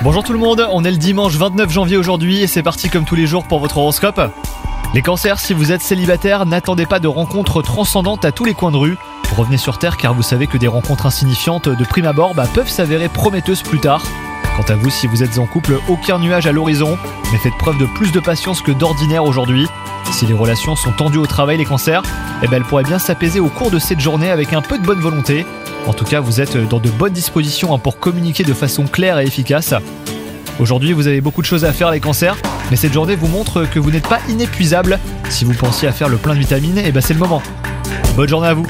Bonjour tout le monde, on est le dimanche 29 janvier aujourd'hui et c'est parti comme tous les jours pour votre horoscope. Les cancers, si vous êtes célibataire, n'attendez pas de rencontres transcendantes à tous les coins de rue. Revenez sur Terre car vous savez que des rencontres insignifiantes de prime abord bah, peuvent s'avérer prometteuses plus tard. Quant à vous, si vous êtes en couple, aucun nuage à l'horizon, mais faites preuve de plus de patience que d'ordinaire aujourd'hui. Si les relations sont tendues au travail, les cancers, eh ben, elles pourraient bien s'apaiser au cours de cette journée avec un peu de bonne volonté. En tout cas, vous êtes dans de bonnes dispositions hein, pour communiquer de façon claire et efficace. Aujourd'hui, vous avez beaucoup de choses à faire, les cancers, mais cette journée vous montre que vous n'êtes pas inépuisable. Si vous pensiez à faire le plein de vitamines, eh ben c'est le moment. Bonne journée à vous